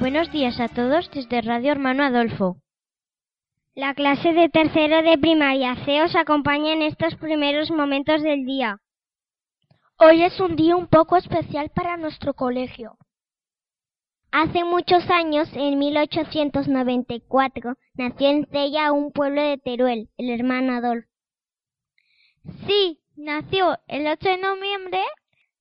Buenos días a todos desde Radio Hermano Adolfo. La clase de tercero de primaria C os acompaña en estos primeros momentos del día. Hoy es un día un poco especial para nuestro colegio. Hace muchos años, en 1894, nació en Cella un pueblo de Teruel, el hermano Adolfo. Sí, nació el 8 de noviembre.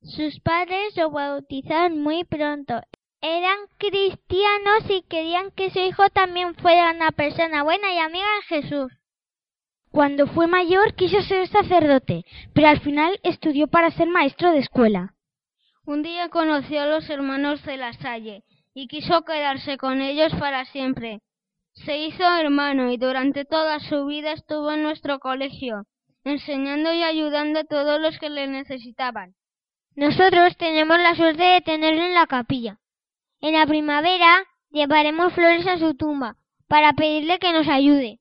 Sus padres lo bautizaron muy pronto. Eran cristianos y querían que su hijo también fuera una persona buena y amiga de Jesús. Cuando fue mayor quiso ser sacerdote, pero al final estudió para ser maestro de escuela. Un día conoció a los hermanos de la Salle y quiso quedarse con ellos para siempre. Se hizo hermano y durante toda su vida estuvo en nuestro colegio, enseñando y ayudando a todos los que le necesitaban. Nosotros tenemos la suerte de tenerlo en la capilla. En la primavera llevaremos flores a su tumba para pedirle que nos ayude.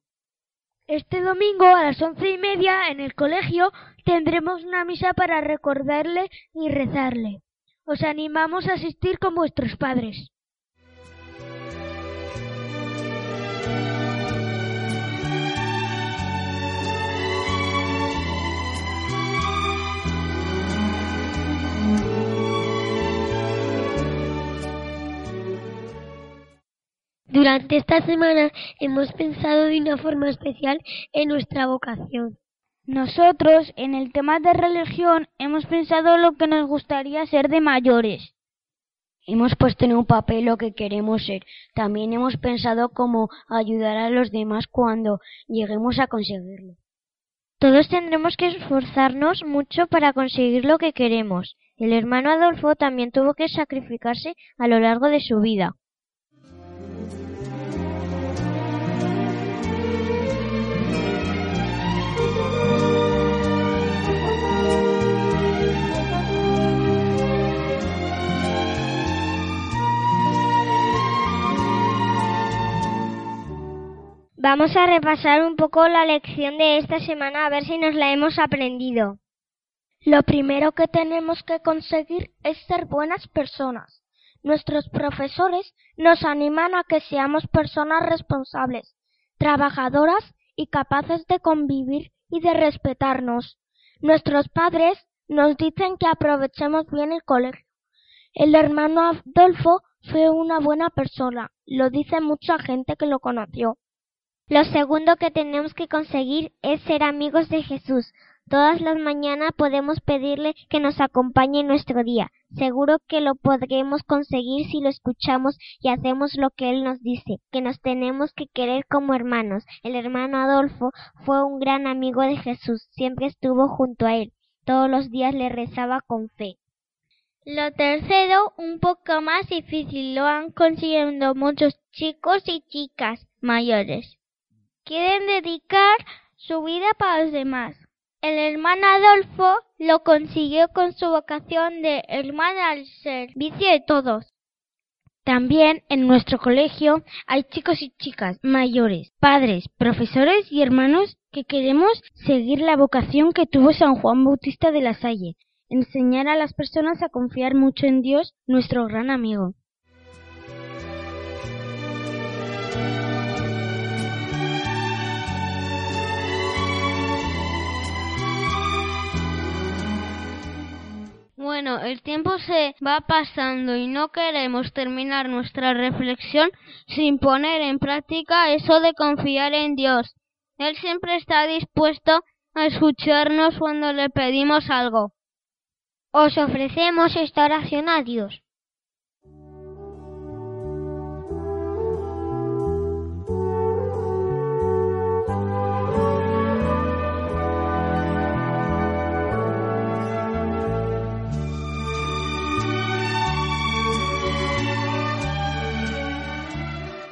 Este domingo a las once y media en el colegio tendremos una misa para recordarle y rezarle. Os animamos a asistir con vuestros padres. Durante esta semana hemos pensado de una forma especial en nuestra vocación. Nosotros, en el tema de religión, hemos pensado lo que nos gustaría ser de mayores. Hemos puesto en un papel lo que queremos ser. También hemos pensado cómo ayudar a los demás cuando lleguemos a conseguirlo. Todos tendremos que esforzarnos mucho para conseguir lo que queremos. El hermano Adolfo también tuvo que sacrificarse a lo largo de su vida. Vamos a repasar un poco la lección de esta semana a ver si nos la hemos aprendido. Lo primero que tenemos que conseguir es ser buenas personas. Nuestros profesores nos animan a que seamos personas responsables, trabajadoras y capaces de convivir y de respetarnos. Nuestros padres nos dicen que aprovechemos bien el colegio. El hermano Adolfo fue una buena persona, lo dice mucha gente que lo conoció. Lo segundo que tenemos que conseguir es ser amigos de Jesús. Todas las mañanas podemos pedirle que nos acompañe en nuestro día. Seguro que lo podremos conseguir si lo escuchamos y hacemos lo que Él nos dice, que nos tenemos que querer como hermanos. El hermano Adolfo fue un gran amigo de Jesús, siempre estuvo junto a Él, todos los días le rezaba con fe. Lo tercero, un poco más difícil, lo han conseguido muchos chicos y chicas mayores quieren dedicar su vida para los demás. El hermano Adolfo lo consiguió con su vocación de hermano al servicio de todos. También en nuestro colegio hay chicos y chicas mayores, padres, profesores y hermanos que queremos seguir la vocación que tuvo San Juan Bautista de la Salle, enseñar a las personas a confiar mucho en Dios, nuestro gran amigo. Bueno, el tiempo se va pasando y no queremos terminar nuestra reflexión sin poner en práctica eso de confiar en Dios. Él siempre está dispuesto a escucharnos cuando le pedimos algo. Os ofrecemos esta oración a Dios.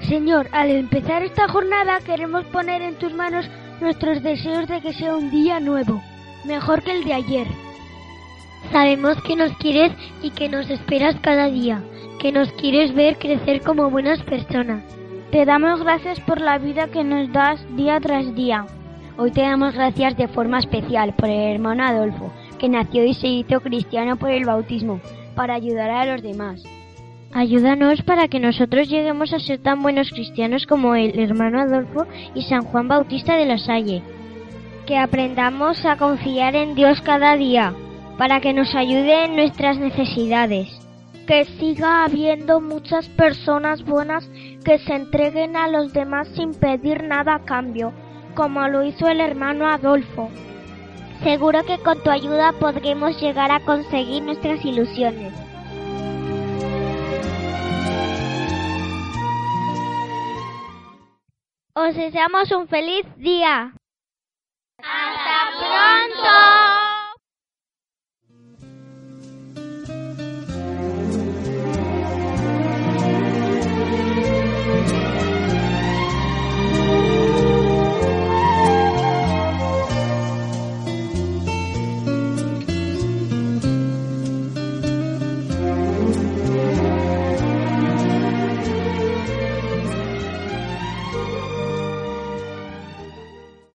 Señor, al empezar esta jornada queremos poner en tus manos nuestros deseos de que sea un día nuevo, mejor que el de ayer. Sabemos que nos quieres y que nos esperas cada día, que nos quieres ver crecer como buenas personas. Te damos gracias por la vida que nos das día tras día. Hoy te damos gracias de forma especial por el hermano Adolfo, que nació y se hizo cristiano por el bautismo, para ayudar a los demás. Ayúdanos para que nosotros lleguemos a ser tan buenos cristianos como el hermano Adolfo y San Juan Bautista de la Salle. Que aprendamos a confiar en Dios cada día, para que nos ayude en nuestras necesidades. Que siga habiendo muchas personas buenas que se entreguen a los demás sin pedir nada a cambio, como lo hizo el hermano Adolfo. Seguro que con tu ayuda podremos llegar a conseguir nuestras ilusiones. Os deseamos un feliz día.